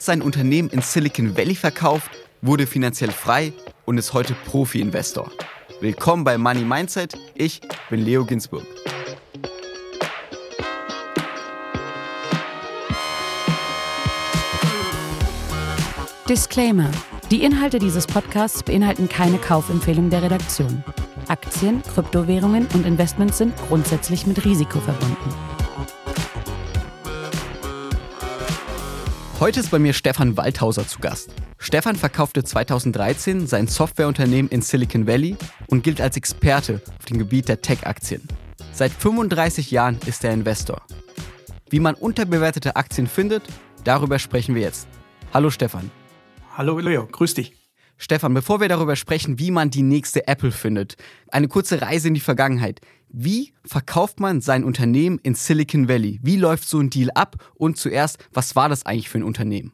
hat sein Unternehmen in Silicon Valley verkauft, wurde finanziell frei und ist heute Profi-Investor. Willkommen bei Money Mindset. Ich bin Leo Ginsburg. Disclaimer. Die Inhalte dieses Podcasts beinhalten keine Kaufempfehlung der Redaktion. Aktien, Kryptowährungen und Investments sind grundsätzlich mit Risiko verbunden. Heute ist bei mir Stefan Waldhauser zu Gast. Stefan verkaufte 2013 sein Softwareunternehmen in Silicon Valley und gilt als Experte auf dem Gebiet der Tech-Aktien. Seit 35 Jahren ist er Investor. Wie man unterbewertete Aktien findet, darüber sprechen wir jetzt. Hallo Stefan. Hallo Leo, grüß dich. Stefan, bevor wir darüber sprechen, wie man die nächste Apple findet, eine kurze Reise in die Vergangenheit. Wie verkauft man sein Unternehmen in Silicon Valley? Wie läuft so ein Deal ab? Und zuerst, was war das eigentlich für ein Unternehmen?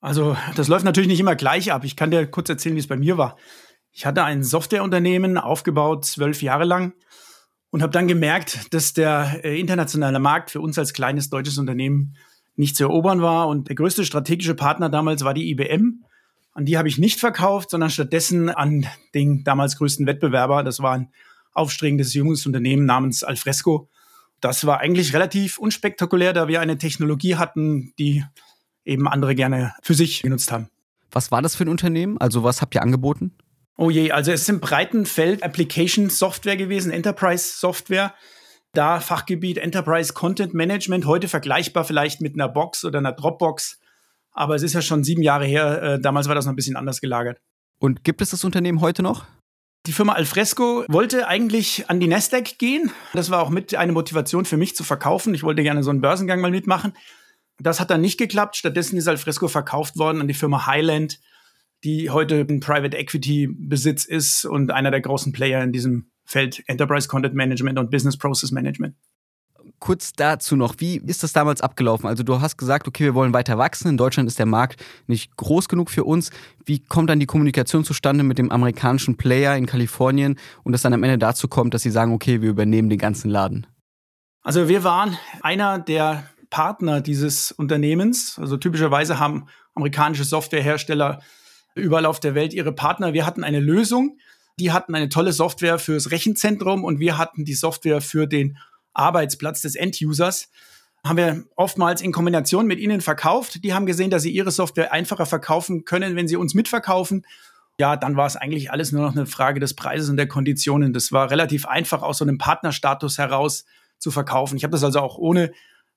Also, das läuft natürlich nicht immer gleich ab. Ich kann dir kurz erzählen, wie es bei mir war. Ich hatte ein Softwareunternehmen aufgebaut, zwölf Jahre lang, und habe dann gemerkt, dass der äh, internationale Markt für uns als kleines deutsches Unternehmen nicht zu erobern war. Und der größte strategische Partner damals war die IBM. An die habe ich nicht verkauft, sondern stattdessen an den damals größten Wettbewerber. Das war ein aufstregendes junges Unternehmen namens Alfresco. Das war eigentlich relativ unspektakulär, da wir eine Technologie hatten, die eben andere gerne für sich genutzt haben. Was war das für ein Unternehmen? Also was habt ihr angeboten? Oh je, also es ist im breiten Feld Application Software gewesen, Enterprise Software. Da Fachgebiet Enterprise Content Management, heute vergleichbar vielleicht mit einer Box oder einer Dropbox aber es ist ja schon sieben Jahre her. Äh, damals war das noch ein bisschen anders gelagert. Und gibt es das Unternehmen heute noch? Die Firma Alfresco wollte eigentlich an die Nasdaq gehen. Das war auch mit eine Motivation für mich zu verkaufen. Ich wollte gerne so einen Börsengang mal mitmachen. Das hat dann nicht geklappt. Stattdessen ist Alfresco verkauft worden an die Firma Highland, die heute ein Private Equity Besitz ist und einer der großen Player in diesem Feld Enterprise Content Management und Business Process Management kurz dazu noch, wie ist das damals abgelaufen? Also du hast gesagt, okay, wir wollen weiter wachsen. In Deutschland ist der Markt nicht groß genug für uns. Wie kommt dann die Kommunikation zustande mit dem amerikanischen Player in Kalifornien und das dann am Ende dazu kommt, dass sie sagen, okay, wir übernehmen den ganzen Laden? Also wir waren einer der Partner dieses Unternehmens. Also typischerweise haben amerikanische Softwarehersteller überall auf der Welt ihre Partner. Wir hatten eine Lösung. Die hatten eine tolle Software fürs Rechenzentrum und wir hatten die Software für den Arbeitsplatz des End-Users, haben wir oftmals in Kombination mit ihnen verkauft. Die haben gesehen, dass sie ihre Software einfacher verkaufen können, wenn sie uns mitverkaufen. Ja, dann war es eigentlich alles nur noch eine Frage des Preises und der Konditionen. Das war relativ einfach aus so einem Partnerstatus heraus zu verkaufen. Ich habe das also auch ohne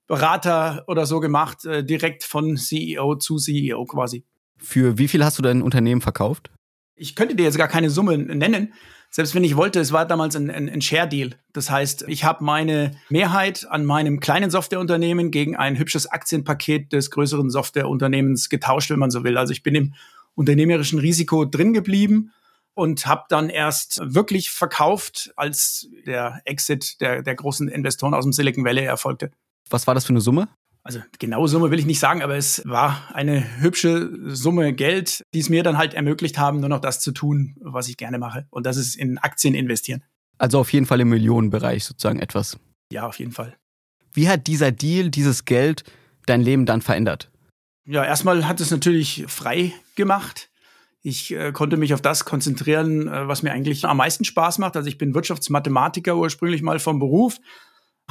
Berater oder so gemacht, äh, direkt von CEO zu CEO quasi. Für wie viel hast du dein Unternehmen verkauft? Ich könnte dir jetzt gar keine Summe nennen, selbst wenn ich wollte, es war damals ein, ein, ein Share-Deal. Das heißt, ich habe meine Mehrheit an meinem kleinen Softwareunternehmen gegen ein hübsches Aktienpaket des größeren Softwareunternehmens getauscht, wenn man so will. Also ich bin im unternehmerischen Risiko drin geblieben und habe dann erst wirklich verkauft, als der Exit der, der großen Investoren aus dem Silicon Valley erfolgte. Was war das für eine Summe? Also genaue Summe will ich nicht sagen, aber es war eine hübsche Summe Geld, die es mir dann halt ermöglicht haben, nur noch das zu tun, was ich gerne mache. Und das ist in Aktien investieren. Also auf jeden Fall im Millionenbereich sozusagen etwas. Ja, auf jeden Fall. Wie hat dieser Deal, dieses Geld dein Leben dann verändert? Ja, erstmal hat es natürlich frei gemacht. Ich äh, konnte mich auf das konzentrieren, äh, was mir eigentlich am meisten Spaß macht. Also ich bin Wirtschaftsmathematiker ursprünglich mal vom Beruf,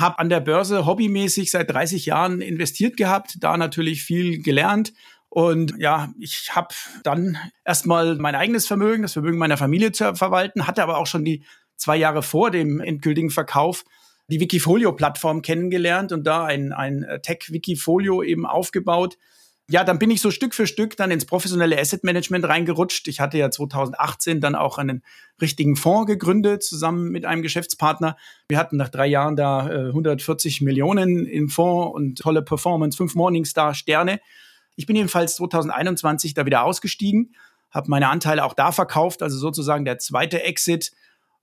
habe an der Börse hobbymäßig seit 30 Jahren investiert gehabt, da natürlich viel gelernt. Und ja, ich habe dann erstmal mein eigenes Vermögen, das Vermögen meiner Familie zu verwalten, hatte aber auch schon die zwei Jahre vor dem endgültigen Verkauf die Wikifolio-Plattform kennengelernt und da ein, ein Tech-Wikifolio eben aufgebaut, ja, dann bin ich so Stück für Stück dann ins professionelle Asset Management reingerutscht. Ich hatte ja 2018 dann auch einen richtigen Fonds gegründet, zusammen mit einem Geschäftspartner. Wir hatten nach drei Jahren da äh, 140 Millionen im Fonds und tolle Performance, fünf Morningstar-Sterne. Ich bin jedenfalls 2021 da wieder ausgestiegen, habe meine Anteile auch da verkauft, also sozusagen der zweite Exit.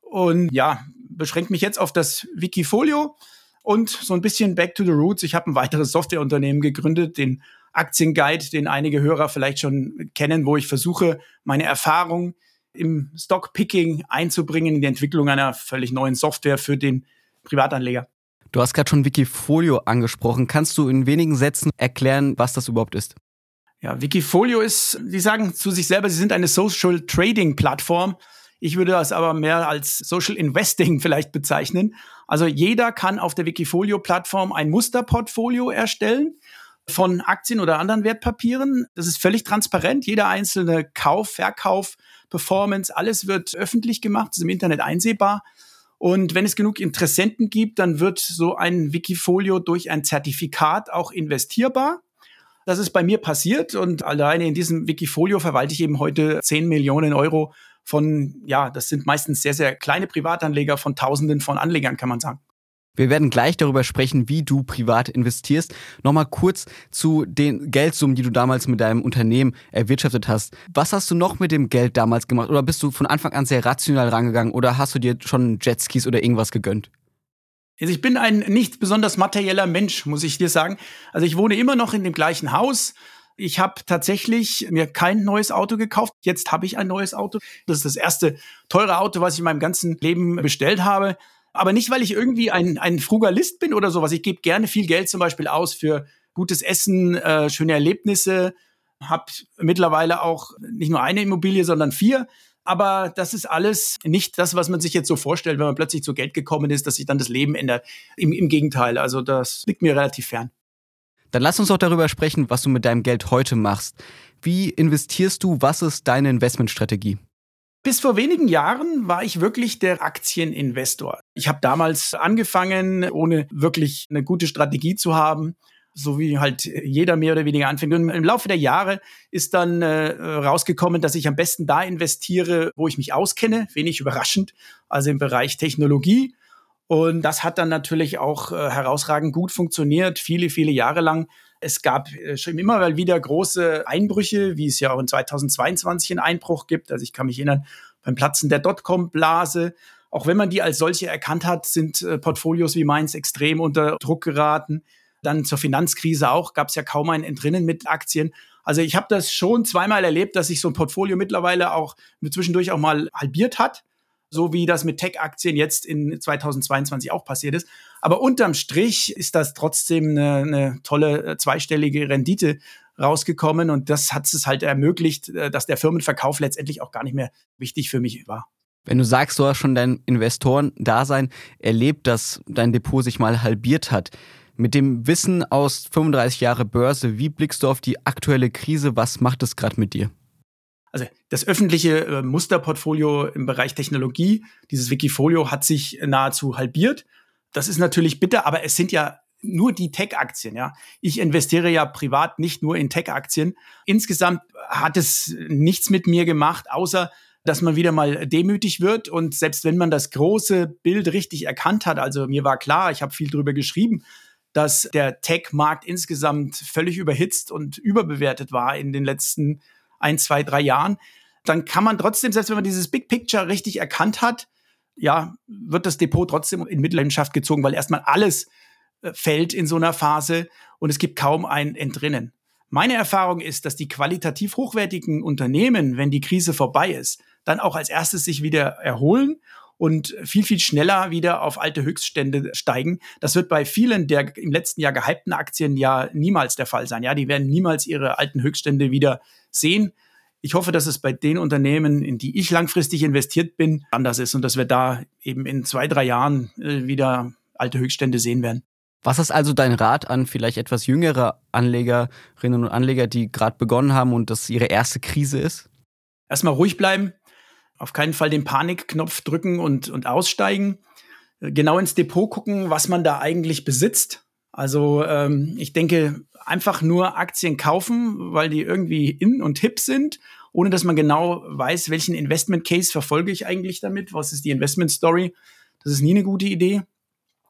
Und ja, beschränkt mich jetzt auf das Wikifolio und so ein bisschen back to the roots. Ich habe ein weiteres Softwareunternehmen gegründet, den Aktienguide, den einige Hörer vielleicht schon kennen, wo ich versuche, meine Erfahrung im Stockpicking einzubringen in die Entwicklung einer völlig neuen Software für den Privatanleger. Du hast gerade schon Wikifolio angesprochen. Kannst du in wenigen Sätzen erklären, was das überhaupt ist? Ja, Wikifolio ist, Sie sagen zu sich selber, Sie sind eine Social Trading Plattform. Ich würde das aber mehr als Social Investing vielleicht bezeichnen. Also jeder kann auf der Wikifolio-Plattform ein Musterportfolio erstellen von Aktien oder anderen Wertpapieren. Das ist völlig transparent. Jeder einzelne Kauf, Verkauf, Performance, alles wird öffentlich gemacht, ist im Internet einsehbar. Und wenn es genug Interessenten gibt, dann wird so ein Wikifolio durch ein Zertifikat auch investierbar. Das ist bei mir passiert und alleine in diesem Wikifolio verwalte ich eben heute 10 Millionen Euro von, ja, das sind meistens sehr, sehr kleine Privatanleger von Tausenden von Anlegern, kann man sagen. Wir werden gleich darüber sprechen, wie du privat investierst. Nochmal kurz zu den Geldsummen, die du damals mit deinem Unternehmen erwirtschaftet hast. Was hast du noch mit dem Geld damals gemacht? Oder bist du von Anfang an sehr rational rangegangen? Oder hast du dir schon Jetskis oder irgendwas gegönnt? Also ich bin ein nicht besonders materieller Mensch, muss ich dir sagen. Also ich wohne immer noch in dem gleichen Haus. Ich habe tatsächlich mir kein neues Auto gekauft. Jetzt habe ich ein neues Auto. Das ist das erste teure Auto, was ich in meinem ganzen Leben bestellt habe. Aber nicht, weil ich irgendwie ein, ein Frugalist bin oder sowas. Ich gebe gerne viel Geld zum Beispiel aus für gutes Essen, äh, schöne Erlebnisse. Hab mittlerweile auch nicht nur eine Immobilie, sondern vier. Aber das ist alles nicht das, was man sich jetzt so vorstellt, wenn man plötzlich zu Geld gekommen ist, dass sich dann das Leben ändert. Im, im Gegenteil, also das liegt mir relativ fern. Dann lass uns doch darüber sprechen, was du mit deinem Geld heute machst. Wie investierst du? Was ist deine Investmentstrategie? Bis vor wenigen Jahren war ich wirklich der Aktieninvestor. Ich habe damals angefangen, ohne wirklich eine gute Strategie zu haben, so wie halt jeder mehr oder weniger anfängt. Und im Laufe der Jahre ist dann äh, rausgekommen, dass ich am besten da investiere, wo ich mich auskenne, wenig überraschend, also im Bereich Technologie. Und das hat dann natürlich auch äh, herausragend gut funktioniert, viele, viele Jahre lang. Es gab äh, schon immer mal wieder große Einbrüche, wie es ja auch in 2022 einen Einbruch gibt. Also ich kann mich erinnern, beim Platzen der Dotcom-Blase. Auch wenn man die als solche erkannt hat, sind äh, Portfolios wie meins extrem unter Druck geraten. Dann zur Finanzkrise auch gab es ja kaum ein Entrinnen mit Aktien. Also ich habe das schon zweimal erlebt, dass sich so ein Portfolio mittlerweile auch zwischendurch auch mal halbiert hat so wie das mit Tech-Aktien jetzt in 2022 auch passiert ist. Aber unterm Strich ist das trotzdem eine, eine tolle äh, zweistellige Rendite rausgekommen und das hat es halt ermöglicht, äh, dass der Firmenverkauf letztendlich auch gar nicht mehr wichtig für mich war. Wenn du sagst, du hast schon dein Investoren-Dasein erlebt, dass dein Depot sich mal halbiert hat, mit dem Wissen aus 35 Jahre Börse, wie blickst du auf die aktuelle Krise? Was macht es gerade mit dir? Also das öffentliche äh, Musterportfolio im Bereich Technologie, dieses Wikifolio, hat sich nahezu halbiert. Das ist natürlich bitter, aber es sind ja nur die Tech-Aktien, ja. Ich investiere ja privat nicht nur in Tech-Aktien. Insgesamt hat es nichts mit mir gemacht, außer dass man wieder mal demütig wird. Und selbst wenn man das große Bild richtig erkannt hat, also mir war klar, ich habe viel drüber geschrieben, dass der Tech-Markt insgesamt völlig überhitzt und überbewertet war in den letzten ein, zwei, drei Jahren, dann kann man trotzdem, selbst wenn man dieses Big Picture richtig erkannt hat, ja, wird das Depot trotzdem in Mitleidenschaft gezogen, weil erstmal alles äh, fällt in so einer Phase und es gibt kaum ein Entrinnen. Meine Erfahrung ist, dass die qualitativ hochwertigen Unternehmen, wenn die Krise vorbei ist, dann auch als erstes sich wieder erholen und viel, viel schneller wieder auf alte Höchststände steigen. Das wird bei vielen der im letzten Jahr gehypten Aktien ja niemals der Fall sein. Ja, die werden niemals ihre alten Höchststände wieder sehen. Ich hoffe, dass es bei den Unternehmen, in die ich langfristig investiert bin, anders ist und dass wir da eben in zwei, drei Jahren äh, wieder alte Höchststände sehen werden. Was ist also dein Rat an vielleicht etwas jüngere Anlegerinnen und Anleger, die gerade begonnen haben und das ihre erste Krise ist? Erstmal ruhig bleiben, auf keinen Fall den Panikknopf drücken und, und aussteigen. Genau ins Depot gucken, was man da eigentlich besitzt. Also ähm, ich denke, einfach nur Aktien kaufen, weil die irgendwie in und hip sind, ohne dass man genau weiß, welchen Investment Case verfolge ich eigentlich damit, was ist die Investment Story. Das ist nie eine gute Idee.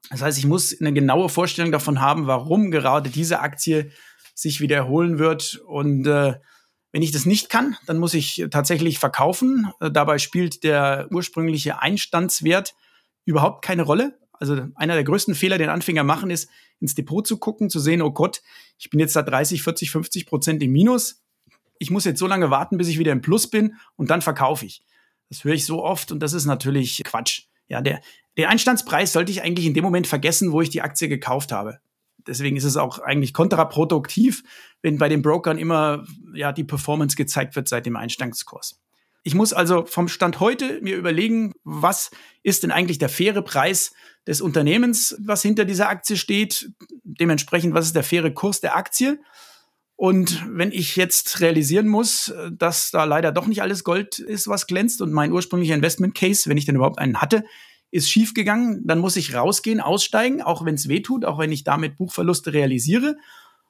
Das heißt, ich muss eine genaue Vorstellung davon haben, warum gerade diese Aktie sich wieder erholen wird. Und äh, wenn ich das nicht kann, dann muss ich tatsächlich verkaufen. Äh, dabei spielt der ursprüngliche Einstandswert überhaupt keine Rolle. Also einer der größten Fehler, den Anfänger machen, ist, ins Depot zu gucken, zu sehen, oh Gott, ich bin jetzt da 30, 40, 50 Prozent im Minus. Ich muss jetzt so lange warten, bis ich wieder im Plus bin und dann verkaufe ich. Das höre ich so oft und das ist natürlich Quatsch. Ja, der, der Einstandspreis sollte ich eigentlich in dem Moment vergessen, wo ich die Aktie gekauft habe. Deswegen ist es auch eigentlich kontraproduktiv, wenn bei den Brokern immer ja die Performance gezeigt wird seit dem Einstangskurs. Ich muss also vom Stand heute mir überlegen, was ist denn eigentlich der faire Preis des Unternehmens, was hinter dieser Aktie steht. Dementsprechend, was ist der faire Kurs der Aktie? Und wenn ich jetzt realisieren muss, dass da leider doch nicht alles Gold ist, was glänzt und mein ursprünglicher Investment Case, wenn ich denn überhaupt einen hatte, ist schiefgegangen, dann muss ich rausgehen, aussteigen, auch wenn es weh tut, auch wenn ich damit Buchverluste realisiere.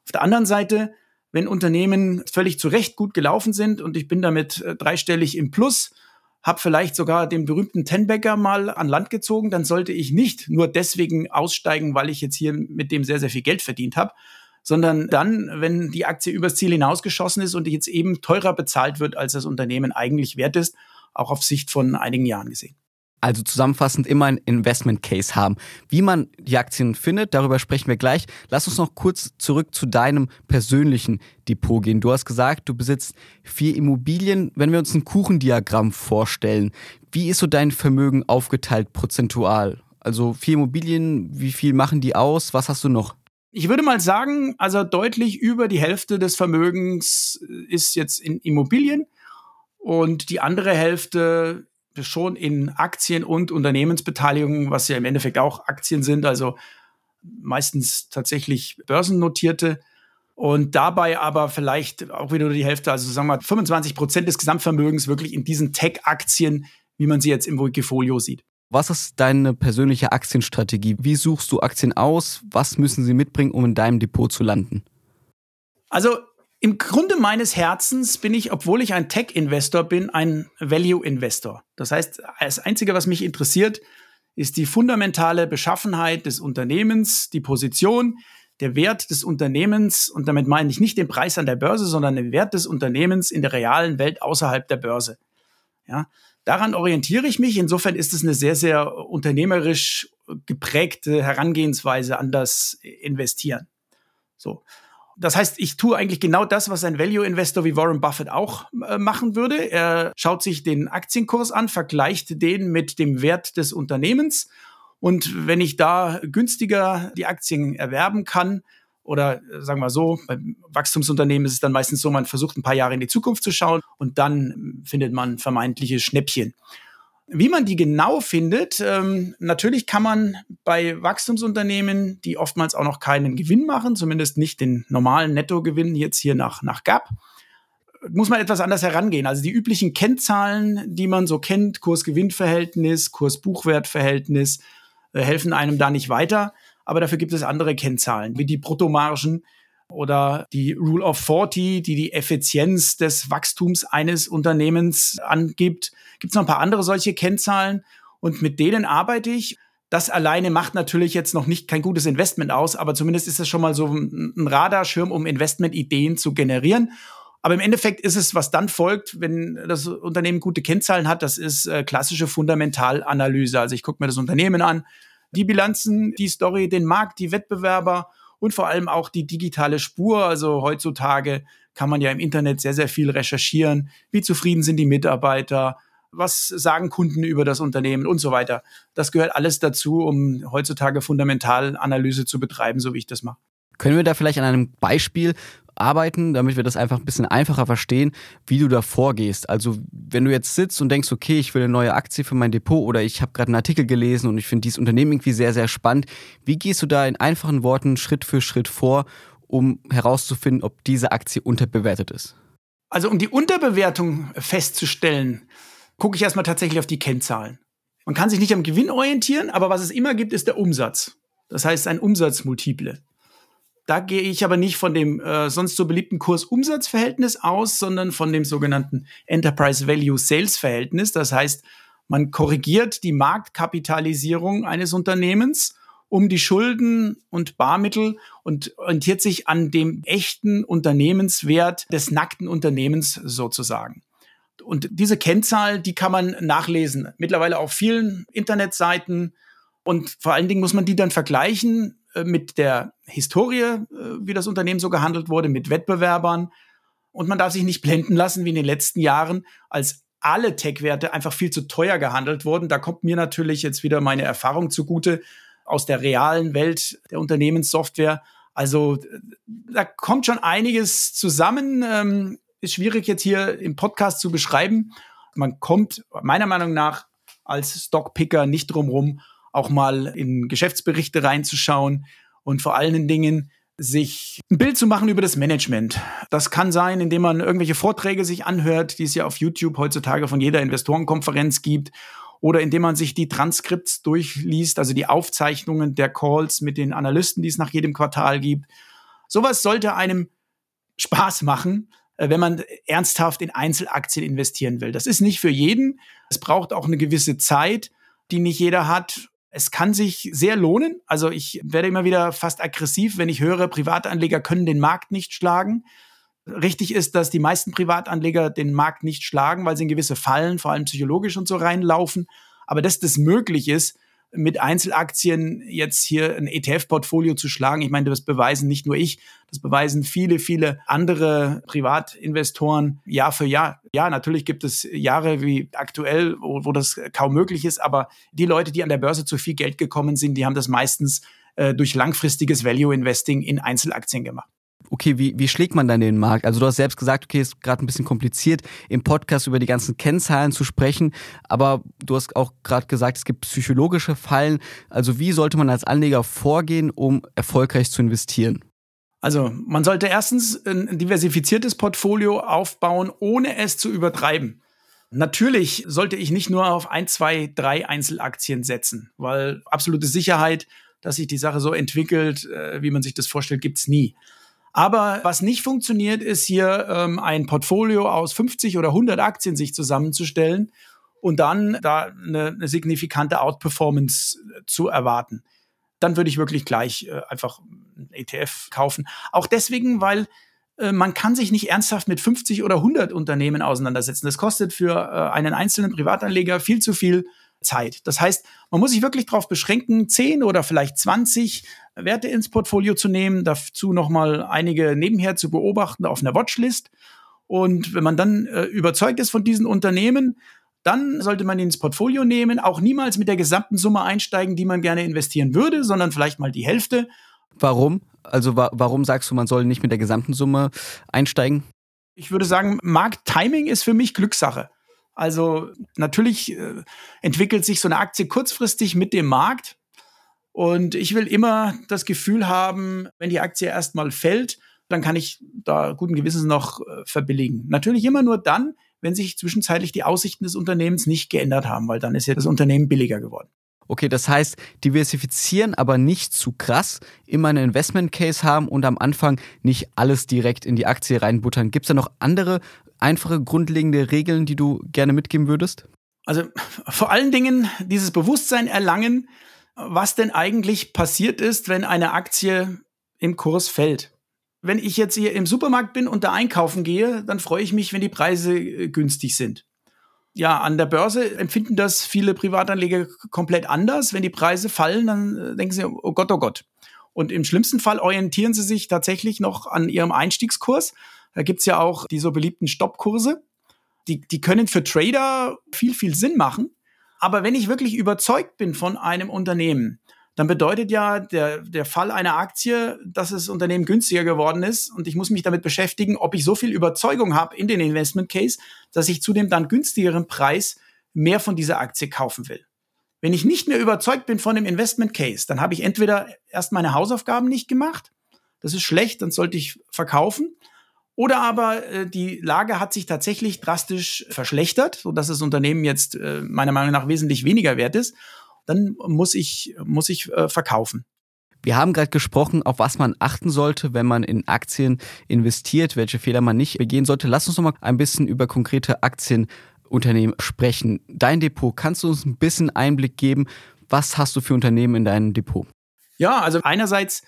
Auf der anderen Seite, wenn Unternehmen völlig zu Recht gut gelaufen sind und ich bin damit äh, dreistellig im Plus, habe vielleicht sogar den berühmten Tenbagger mal an Land gezogen, dann sollte ich nicht nur deswegen aussteigen, weil ich jetzt hier mit dem sehr, sehr viel Geld verdient habe, sondern dann, wenn die Aktie übers Ziel hinausgeschossen ist und jetzt eben teurer bezahlt wird, als das Unternehmen eigentlich wert ist, auch auf Sicht von einigen Jahren gesehen. Also zusammenfassend immer ein Investment Case haben. Wie man die Aktien findet, darüber sprechen wir gleich. Lass uns noch kurz zurück zu deinem persönlichen Depot gehen. Du hast gesagt, du besitzt vier Immobilien. Wenn wir uns ein Kuchendiagramm vorstellen, wie ist so dein Vermögen aufgeteilt prozentual? Also vier Immobilien, wie viel machen die aus? Was hast du noch? Ich würde mal sagen, also deutlich über die Hälfte des Vermögens ist jetzt in Immobilien und die andere Hälfte schon in Aktien und Unternehmensbeteiligungen, was ja im Endeffekt auch Aktien sind, also meistens tatsächlich börsennotierte. Und dabei aber vielleicht auch wieder die Hälfte, also sagen wir mal 25 Prozent des Gesamtvermögens wirklich in diesen Tech-Aktien, wie man sie jetzt im Wikifolio sieht. Was ist deine persönliche Aktienstrategie? Wie suchst du Aktien aus? Was müssen sie mitbringen, um in deinem Depot zu landen? Also im Grunde meines Herzens bin ich, obwohl ich ein Tech-Investor bin, ein Value-Investor. Das heißt, das Einzige, was mich interessiert, ist die fundamentale Beschaffenheit des Unternehmens, die Position, der Wert des Unternehmens. Und damit meine ich nicht den Preis an der Börse, sondern den Wert des Unternehmens in der realen Welt außerhalb der Börse. Ja, daran orientiere ich mich. Insofern ist es eine sehr, sehr unternehmerisch geprägte Herangehensweise an das Investieren. So das heißt, ich tue eigentlich genau das, was ein Value-Investor wie Warren Buffett auch äh, machen würde. Er schaut sich den Aktienkurs an, vergleicht den mit dem Wert des Unternehmens. Und wenn ich da günstiger die Aktien erwerben kann, oder äh, sagen wir so, beim Wachstumsunternehmen ist es dann meistens so, man versucht ein paar Jahre in die Zukunft zu schauen und dann findet man vermeintliche Schnäppchen. Wie man die genau findet, ähm, natürlich kann man bei Wachstumsunternehmen, die oftmals auch noch keinen Gewinn machen, zumindest nicht den normalen Nettogewinn jetzt hier nach, nach GAP, muss man etwas anders herangehen. Also die üblichen Kennzahlen, die man so kennt, Kurs-Gewinn-Verhältnis, Kurs-Buchwert-Verhältnis, äh, helfen einem da nicht weiter. Aber dafür gibt es andere Kennzahlen, wie die Bruttomargen, oder die Rule of 40, die die Effizienz des Wachstums eines Unternehmens angibt. Gibt es noch ein paar andere solche Kennzahlen und mit denen arbeite ich. Das alleine macht natürlich jetzt noch nicht kein gutes Investment aus, aber zumindest ist es schon mal so ein Radarschirm, um Investmentideen zu generieren. Aber im Endeffekt ist es, was dann folgt, wenn das Unternehmen gute Kennzahlen hat, das ist äh, klassische Fundamentalanalyse. Also ich gucke mir das Unternehmen an, die Bilanzen, die Story, den Markt, die Wettbewerber und vor allem auch die digitale Spur. Also heutzutage kann man ja im Internet sehr, sehr viel recherchieren. Wie zufrieden sind die Mitarbeiter? Was sagen Kunden über das Unternehmen und so weiter? Das gehört alles dazu, um heutzutage Fundamentalanalyse zu betreiben, so wie ich das mache. Können wir da vielleicht an einem Beispiel arbeiten, damit wir das einfach ein bisschen einfacher verstehen, wie du da vorgehst. Also wenn du jetzt sitzt und denkst, okay, ich will eine neue Aktie für mein Depot oder ich habe gerade einen Artikel gelesen und ich finde dieses Unternehmen irgendwie sehr, sehr spannend, wie gehst du da in einfachen Worten Schritt für Schritt vor, um herauszufinden, ob diese Aktie unterbewertet ist? Also um die Unterbewertung festzustellen, gucke ich erstmal tatsächlich auf die Kennzahlen. Man kann sich nicht am Gewinn orientieren, aber was es immer gibt, ist der Umsatz. Das heißt ein Umsatzmultiple. Da gehe ich aber nicht von dem äh, sonst so beliebten Kurs-Umsatz-Verhältnis aus, sondern von dem sogenannten Enterprise Value Sales Verhältnis. Das heißt, man korrigiert die Marktkapitalisierung eines Unternehmens um die Schulden und Barmittel und orientiert sich an dem echten Unternehmenswert des nackten Unternehmens sozusagen. Und diese Kennzahl, die kann man nachlesen. Mittlerweile auf vielen Internetseiten. Und vor allen Dingen muss man die dann vergleichen mit der Historie, äh, wie das Unternehmen so gehandelt wurde, mit Wettbewerbern. Und man darf sich nicht blenden lassen, wie in den letzten Jahren, als alle Tech-Werte einfach viel zu teuer gehandelt wurden. Da kommt mir natürlich jetzt wieder meine Erfahrung zugute aus der realen Welt der Unternehmenssoftware. Also da kommt schon einiges zusammen. Ähm, ist schwierig jetzt hier im Podcast zu beschreiben. Man kommt meiner Meinung nach als Stockpicker nicht drumherum, auch mal in Geschäftsberichte reinzuschauen und vor allen Dingen sich ein Bild zu machen über das Management. Das kann sein, indem man irgendwelche Vorträge sich anhört, die es ja auf YouTube heutzutage von jeder Investorenkonferenz gibt, oder indem man sich die Transkripts durchliest, also die Aufzeichnungen der Calls mit den Analysten, die es nach jedem Quartal gibt. Sowas sollte einem Spaß machen, äh, wenn man ernsthaft in Einzelaktien investieren will. Das ist nicht für jeden. Es braucht auch eine gewisse Zeit, die nicht jeder hat. Es kann sich sehr lohnen. Also ich werde immer wieder fast aggressiv, wenn ich höre, Privatanleger können den Markt nicht schlagen. Richtig ist, dass die meisten Privatanleger den Markt nicht schlagen, weil sie in gewisse Fallen, vor allem psychologisch und so reinlaufen. Aber dass das möglich ist, mit Einzelaktien jetzt hier ein ETF-Portfolio zu schlagen. Ich meine, das beweisen nicht nur ich, das beweisen viele, viele andere Privatinvestoren Jahr für Jahr. Ja, natürlich gibt es Jahre wie aktuell, wo, wo das kaum möglich ist, aber die Leute, die an der Börse zu viel Geld gekommen sind, die haben das meistens äh, durch langfristiges Value Investing in Einzelaktien gemacht okay, wie, wie schlägt man dann den Markt? Also du hast selbst gesagt, okay, ist gerade ein bisschen kompliziert, im Podcast über die ganzen Kennzahlen zu sprechen, aber du hast auch gerade gesagt, es gibt psychologische Fallen. Also wie sollte man als Anleger vorgehen, um erfolgreich zu investieren? Also man sollte erstens ein diversifiziertes Portfolio aufbauen, ohne es zu übertreiben. Natürlich sollte ich nicht nur auf ein, zwei, drei Einzelaktien setzen, weil absolute Sicherheit, dass sich die Sache so entwickelt, äh, wie man sich das vorstellt, gibt's nie. Aber was nicht funktioniert, ist hier ähm, ein Portfolio aus 50 oder 100 Aktien sich zusammenzustellen und dann da eine, eine signifikante Outperformance äh, zu erwarten. Dann würde ich wirklich gleich äh, einfach ein ETF kaufen. Auch deswegen, weil äh, man kann sich nicht ernsthaft mit 50 oder 100 Unternehmen auseinandersetzen. Das kostet für äh, einen einzelnen Privatanleger viel zu viel Zeit. Das heißt, man muss sich wirklich darauf beschränken, 10 oder vielleicht 20 Werte ins Portfolio zu nehmen, dazu nochmal einige nebenher zu beobachten auf einer Watchlist. Und wenn man dann äh, überzeugt ist von diesen Unternehmen, dann sollte man ihn ins Portfolio nehmen, auch niemals mit der gesamten Summe einsteigen, die man gerne investieren würde, sondern vielleicht mal die Hälfte. Warum? Also wa warum sagst du, man soll nicht mit der gesamten Summe einsteigen? Ich würde sagen, Markttiming ist für mich Glückssache. Also natürlich äh, entwickelt sich so eine Aktie kurzfristig mit dem Markt. Und ich will immer das Gefühl haben, wenn die Aktie erstmal fällt, dann kann ich da guten Gewissens noch äh, verbilligen. Natürlich immer nur dann, wenn sich zwischenzeitlich die Aussichten des Unternehmens nicht geändert haben, weil dann ist ja das Unternehmen billiger geworden. Okay, das heißt, diversifizieren, aber nicht zu krass, immer einen Investment Case haben und am Anfang nicht alles direkt in die Aktie reinbuttern. Gibt es da noch andere einfache, grundlegende Regeln, die du gerne mitgeben würdest? Also vor allen Dingen dieses Bewusstsein erlangen, was denn eigentlich passiert ist, wenn eine Aktie im Kurs fällt. Wenn ich jetzt hier im Supermarkt bin und da einkaufen gehe, dann freue ich mich, wenn die Preise äh, günstig sind. Ja, an der Börse empfinden das viele Privatanleger komplett anders. Wenn die Preise fallen, dann äh, denken sie, oh Gott, oh Gott. Und im schlimmsten Fall orientieren sie sich tatsächlich noch an ihrem Einstiegskurs da gibt's ja auch die so beliebten Stoppkurse. Die, die können für Trader viel, viel Sinn machen. Aber wenn ich wirklich überzeugt bin von einem Unternehmen, dann bedeutet ja der, der Fall einer Aktie, dass das Unternehmen günstiger geworden ist und ich muss mich damit beschäftigen, ob ich so viel Überzeugung habe in den Investment Case, dass ich zu dem dann günstigeren Preis mehr von dieser Aktie kaufen will. Wenn ich nicht mehr überzeugt bin von dem Investment Case, dann habe ich entweder erst meine Hausaufgaben nicht gemacht, das ist schlecht, dann sollte ich verkaufen, oder aber äh, die Lage hat sich tatsächlich drastisch verschlechtert, so dass das Unternehmen jetzt äh, meiner Meinung nach wesentlich weniger wert ist. Dann muss ich muss ich äh, verkaufen. Wir haben gerade gesprochen, auf was man achten sollte, wenn man in Aktien investiert, welche Fehler man nicht begehen sollte. Lass uns noch mal ein bisschen über konkrete Aktienunternehmen sprechen. Dein Depot, kannst du uns ein bisschen Einblick geben? Was hast du für Unternehmen in deinem Depot? Ja, also einerseits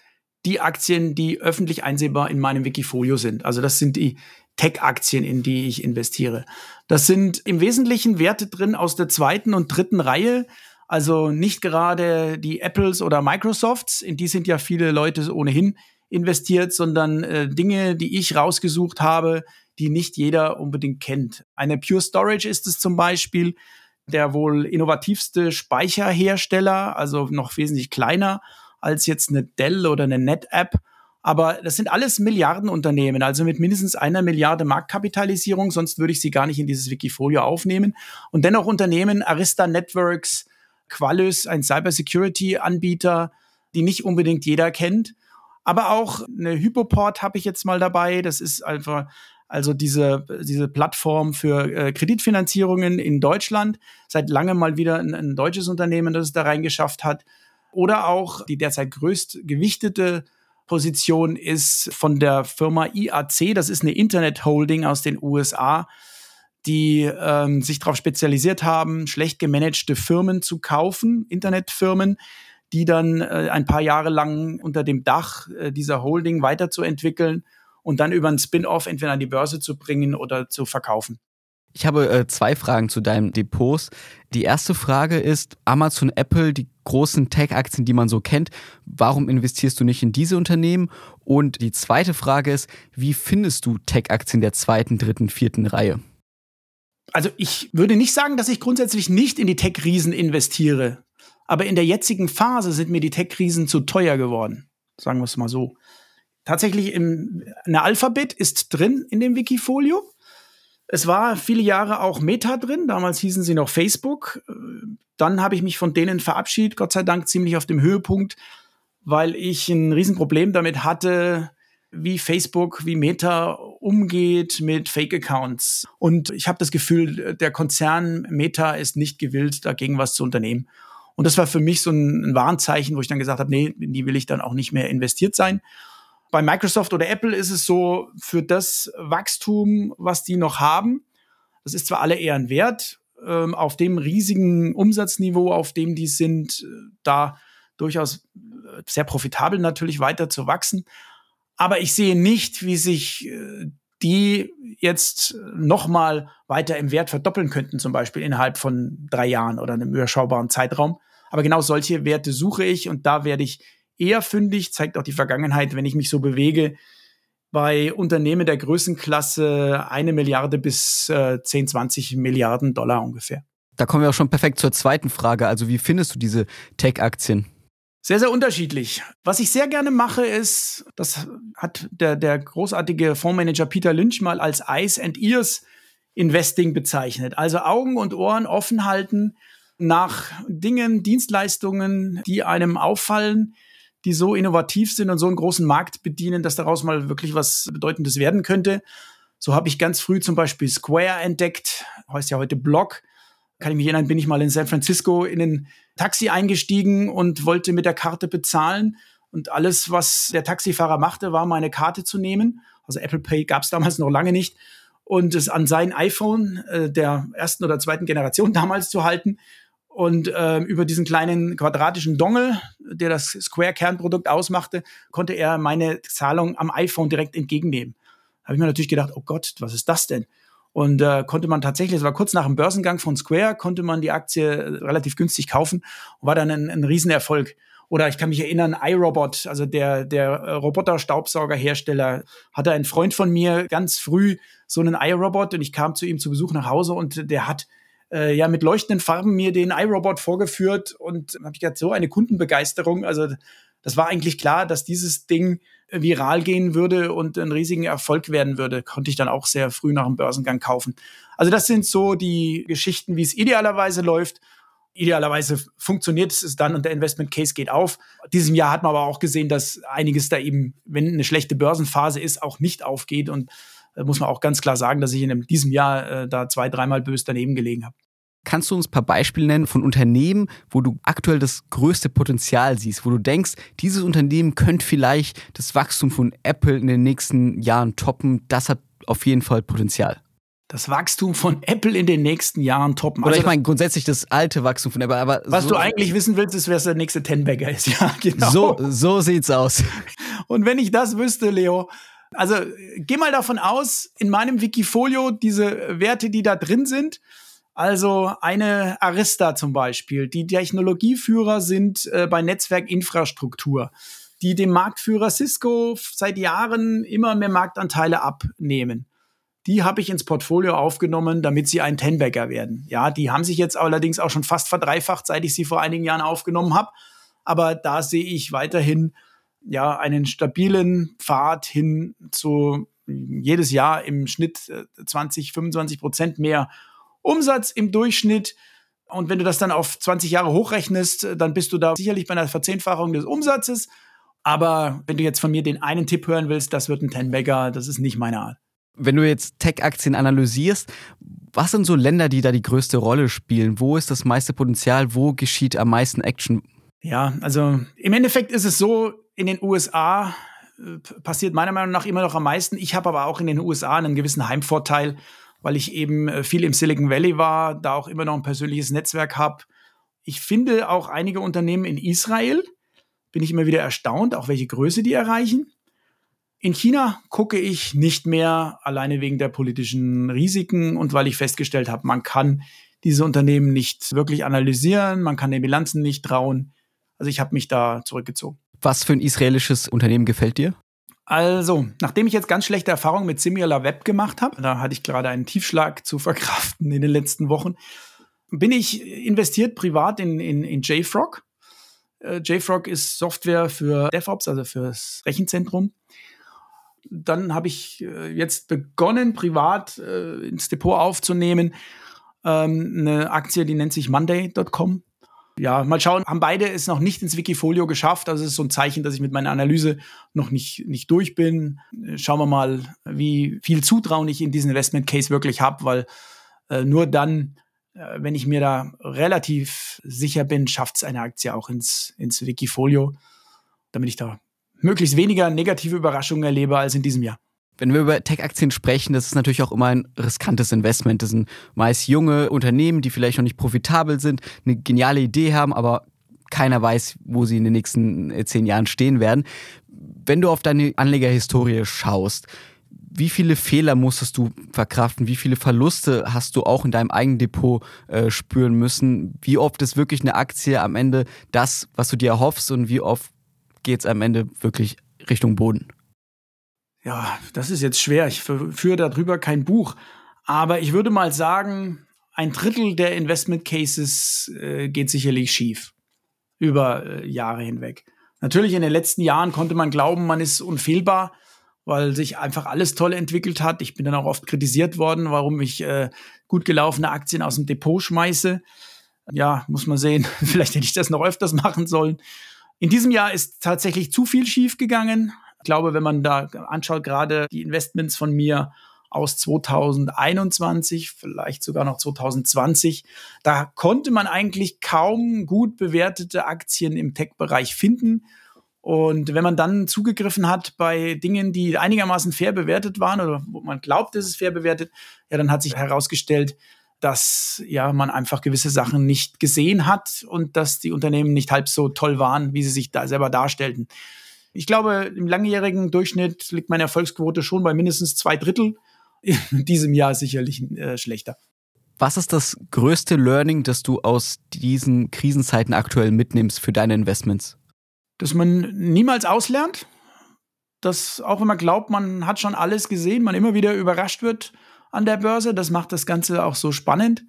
die Aktien, die öffentlich einsehbar in meinem Wikifolio sind. Also das sind die Tech-Aktien, in die ich investiere. Das sind im Wesentlichen Werte drin aus der zweiten und dritten Reihe. Also nicht gerade die Apples oder Microsofts, in die sind ja viele Leute ohnehin investiert, sondern äh, Dinge, die ich rausgesucht habe, die nicht jeder unbedingt kennt. Eine Pure Storage ist es zum Beispiel, der wohl innovativste Speicherhersteller, also noch wesentlich kleiner als jetzt eine Dell oder eine NetApp. Aber das sind alles Milliardenunternehmen, also mit mindestens einer Milliarde Marktkapitalisierung, sonst würde ich sie gar nicht in dieses Wikifolio aufnehmen. Und dennoch Unternehmen, Arista Networks, Qualys, ein Cybersecurity-Anbieter, die nicht unbedingt jeder kennt. Aber auch eine Hypoport habe ich jetzt mal dabei. Das ist einfach also diese, diese Plattform für äh, Kreditfinanzierungen in Deutschland, seit langem mal wieder ein, ein deutsches Unternehmen, das es da reingeschafft hat. Oder auch die derzeit größt gewichtete Position ist von der Firma IAC, das ist eine Internet Holding aus den USA, die ähm, sich darauf spezialisiert haben, schlecht gemanagte Firmen zu kaufen, Internetfirmen, die dann äh, ein paar Jahre lang unter dem Dach äh, dieser Holding weiterzuentwickeln und dann über einen Spin-off entweder an die Börse zu bringen oder zu verkaufen. Ich habe äh, zwei Fragen zu deinem Depots. Die erste Frage ist, Amazon, Apple, die großen Tech-Aktien, die man so kennt, warum investierst du nicht in diese Unternehmen? Und die zweite Frage ist, wie findest du Tech-Aktien der zweiten, dritten, vierten Reihe? Also ich würde nicht sagen, dass ich grundsätzlich nicht in die Tech-Riesen investiere. Aber in der jetzigen Phase sind mir die Tech-Riesen zu teuer geworden. Sagen wir es mal so tatsächlich im, eine Alphabet ist drin in dem Wikifolio. Es war viele Jahre auch Meta drin, damals hießen sie noch Facebook. Dann habe ich mich von denen verabschiedet, Gott sei Dank ziemlich auf dem Höhepunkt, weil ich ein Riesenproblem damit hatte, wie Facebook, wie Meta umgeht mit Fake-Accounts. Und ich habe das Gefühl, der Konzern Meta ist nicht gewillt, dagegen was zu unternehmen. Und das war für mich so ein, Warnzeichen, wo ich dann gesagt habe, nee, in die will ich dann auch nicht mehr investiert sein. Bei Microsoft oder Apple ist es so, für das Wachstum, was die noch haben, das ist zwar alle eher ein Wert, ähm, auf dem riesigen Umsatzniveau, auf dem die sind, äh, da durchaus äh, sehr profitabel natürlich weiter zu wachsen. Aber ich sehe nicht, wie sich äh, die jetzt nochmal weiter im Wert verdoppeln könnten, zum Beispiel innerhalb von drei Jahren oder einem überschaubaren Zeitraum. Aber genau solche Werte suche ich und da werde ich eher fündig, zeigt auch die Vergangenheit, wenn ich mich so bewege, bei Unternehmen der Größenklasse eine Milliarde bis äh, 10, 20 Milliarden Dollar ungefähr. Da kommen wir auch schon perfekt zur zweiten Frage. Also wie findest du diese Tech-Aktien? Sehr, sehr unterschiedlich. Was ich sehr gerne mache, ist, das hat der, der großartige Fondsmanager Peter Lynch mal als Eyes and Ears Investing bezeichnet. Also Augen und Ohren offen halten nach Dingen, Dienstleistungen, die einem auffallen, die so innovativ sind und so einen großen Markt bedienen, dass daraus mal wirklich was Bedeutendes werden könnte. So habe ich ganz früh zum Beispiel Square entdeckt, heißt ja heute Block. Kann ich mich erinnern, bin ich mal in San Francisco in ein Taxi eingestiegen und wollte mit der Karte bezahlen. Und alles, was der Taxifahrer machte, war meine Karte zu nehmen. Also Apple Pay gab es damals noch lange nicht. Und es an sein iPhone äh, der ersten oder zweiten Generation damals zu halten und äh, über diesen kleinen quadratischen Dongle, der das Square-Kernprodukt ausmachte, konnte er meine Zahlung am iPhone direkt entgegennehmen. Da habe ich mir natürlich gedacht, oh Gott, was ist das denn? Und äh, konnte man tatsächlich, es war kurz nach dem Börsengang von Square, konnte man die Aktie äh, relativ günstig kaufen und war dann ein, ein Riesenerfolg. Oder ich kann mich erinnern, iRobot, also der, der äh, Roboter-Staubsaugerhersteller, hatte ein Freund von mir ganz früh so einen iRobot und ich kam zu ihm zu Besuch nach Hause und der hat äh, ja mit leuchtenden Farben mir den iRobot vorgeführt und habe ich gedacht, so eine Kundenbegeisterung. Also das war eigentlich klar, dass dieses Ding viral gehen würde und einen riesigen Erfolg werden würde. Konnte ich dann auch sehr früh nach dem Börsengang kaufen. Also das sind so die Geschichten, wie es idealerweise läuft. Idealerweise funktioniert es dann und der Investment Case geht auf. Diesem Jahr hat man aber auch gesehen, dass einiges da eben, wenn eine schlechte Börsenphase ist, auch nicht aufgeht und äh, muss man auch ganz klar sagen, dass ich in diesem Jahr äh, da zwei, dreimal bös daneben gelegen habe. Kannst du uns ein paar Beispiele nennen von Unternehmen, wo du aktuell das größte Potenzial siehst, wo du denkst, dieses Unternehmen könnte vielleicht das Wachstum von Apple in den nächsten Jahren toppen? Das hat auf jeden Fall Potenzial. Das Wachstum von Apple in den nächsten Jahren toppen. Oder also ich meine grundsätzlich das alte Wachstum von Apple. Aber was so du eigentlich wissen willst, ist, wer der nächste Tenbagger ist. Ja, genau. So, so sieht's aus. Und wenn ich das wüsste, Leo, also geh mal davon aus, in meinem Wikifolio diese Werte, die da drin sind, also eine Arista zum Beispiel, die Technologieführer sind äh, bei Netzwerkinfrastruktur, die dem Marktführer Cisco seit Jahren immer mehr Marktanteile abnehmen. Die habe ich ins Portfolio aufgenommen, damit sie ein Tenbagger werden. Ja, die haben sich jetzt allerdings auch schon fast verdreifacht, seit ich sie vor einigen Jahren aufgenommen habe. Aber da sehe ich weiterhin ja einen stabilen Pfad hin zu jedes Jahr im Schnitt 20, äh, 25 Prozent mehr Umsatz im Durchschnitt. Und wenn du das dann auf 20 Jahre hochrechnest, dann bist du da sicherlich bei einer Verzehnfachung des Umsatzes. Aber wenn du jetzt von mir den einen Tipp hören willst, das wird ein Ten-Bagger, das ist nicht meine Art. Wenn du jetzt Tech-Aktien analysierst, was sind so Länder, die da die größte Rolle spielen? Wo ist das meiste Potenzial? Wo geschieht am meisten Action? Ja, also im Endeffekt ist es so, in den USA äh, passiert meiner Meinung nach immer noch am meisten. Ich habe aber auch in den USA einen gewissen Heimvorteil, weil ich eben äh, viel im Silicon Valley war, da auch immer noch ein persönliches Netzwerk habe. Ich finde auch einige Unternehmen in Israel, bin ich immer wieder erstaunt, auch welche Größe die erreichen. In China gucke ich nicht mehr alleine wegen der politischen Risiken und weil ich festgestellt habe, man kann diese Unternehmen nicht wirklich analysieren, man kann den Bilanzen nicht trauen. Also ich habe mich da zurückgezogen. Was für ein israelisches Unternehmen gefällt dir? Also, nachdem ich jetzt ganz schlechte Erfahrungen mit Similar Web gemacht habe, da hatte ich gerade einen Tiefschlag zu verkraften in den letzten Wochen, bin ich investiert privat in, in, in JFrog. Äh, JFrog ist Software für DevOps, also fürs Rechenzentrum. Dann habe ich äh, jetzt begonnen, privat äh, ins Depot aufzunehmen, ähm, eine Aktie, die nennt sich Monday.com ja, mal schauen, haben beide es noch nicht ins Wikifolio geschafft. Also es ist so ein Zeichen, dass ich mit meiner Analyse noch nicht, nicht durch bin. Schauen wir mal, wie viel Zutrauen ich in diesen Investment Case wirklich habe, weil äh, nur dann, äh, wenn ich mir da relativ sicher bin, schafft es eine Aktie auch ins, ins Wikifolio, damit ich da möglichst weniger negative Überraschungen erlebe als in diesem Jahr. Wenn wir über Tech-Aktien sprechen, das ist natürlich auch immer ein riskantes Investment. Das sind meist junge Unternehmen, die vielleicht noch nicht profitabel sind, eine geniale Idee haben, aber keiner weiß, wo sie in den nächsten äh, zehn Jahren stehen werden. Wenn du auf deine Anlegerhistorie schaust, wie viele Fehler musstest du verkraften? Wie viele Verluste hast du auch in deinem eigenen Depot äh, spüren müssen? Wie oft ist wirklich eine Aktie am Ende das, was du dir erhoffst und wie oft geht es am Ende wirklich Richtung Boden? Ja, das ist jetzt schwer. Ich führe darüber kein Buch. Aber ich würde mal sagen, ein Drittel der Investment Cases äh, geht sicherlich schief über äh, Jahre hinweg. Natürlich in den letzten Jahren konnte man glauben, man ist unfehlbar, weil sich einfach alles toll entwickelt hat. Ich bin dann auch oft kritisiert worden, warum ich äh, gut gelaufene Aktien aus dem Depot schmeiße. Ja, muss man sehen. Vielleicht hätte ich das noch öfters machen sollen. In diesem Jahr ist tatsächlich zu viel schief gegangen. Ich glaube, wenn man da anschaut, gerade die Investments von mir aus 2021, vielleicht sogar noch 2020, da konnte man eigentlich kaum gut bewertete Aktien im Tech-Bereich finden. Und wenn man dann zugegriffen hat bei Dingen, die einigermaßen fair bewertet waren oder wo man glaubt, es ist fair bewertet, ja, dann hat sich herausgestellt, dass ja man einfach gewisse Sachen nicht gesehen hat und dass die Unternehmen nicht halb so toll waren, wie sie sich da selber darstellten. Ich glaube, im langjährigen Durchschnitt liegt meine Erfolgsquote schon bei mindestens zwei Drittel. In diesem Jahr sicherlich äh, schlechter. Was ist das größte Learning, das du aus diesen Krisenzeiten aktuell mitnimmst für deine Investments? Dass man niemals auslernt, dass auch wenn man glaubt, man hat schon alles gesehen, man immer wieder überrascht wird an der Börse. Das macht das Ganze auch so spannend.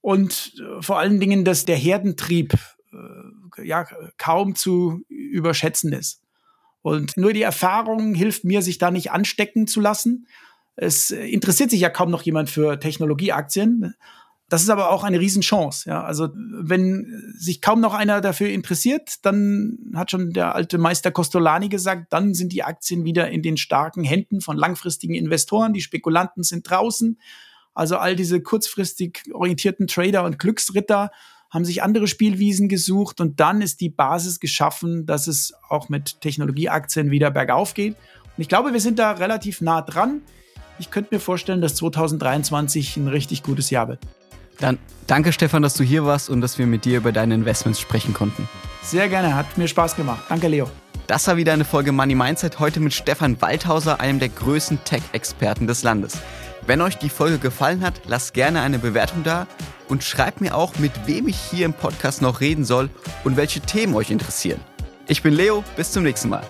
Und äh, vor allen Dingen, dass der Herdentrieb ja kaum zu überschätzen ist. Und nur die Erfahrung hilft mir, sich da nicht anstecken zu lassen. Es interessiert sich ja kaum noch jemand für Technologieaktien. Das ist aber auch eine Riesenchance. Ja? Also wenn sich kaum noch einer dafür interessiert, dann hat schon der alte Meister Costolani gesagt, dann sind die Aktien wieder in den starken Händen von langfristigen Investoren. Die Spekulanten sind draußen. Also all diese kurzfristig orientierten Trader und Glücksritter haben sich andere Spielwiesen gesucht und dann ist die Basis geschaffen, dass es auch mit Technologieaktien wieder bergauf geht. Und ich glaube, wir sind da relativ nah dran. Ich könnte mir vorstellen, dass 2023 ein richtig gutes Jahr wird. Dann danke Stefan, dass du hier warst und dass wir mit dir über deine Investments sprechen konnten. Sehr gerne, hat mir Spaß gemacht. Danke, Leo. Das war wieder eine Folge Money Mindset, heute mit Stefan Waldhauser, einem der größten Tech-Experten des Landes. Wenn euch die Folge gefallen hat, lasst gerne eine Bewertung da und schreibt mir auch, mit wem ich hier im Podcast noch reden soll und welche Themen euch interessieren. Ich bin Leo, bis zum nächsten Mal.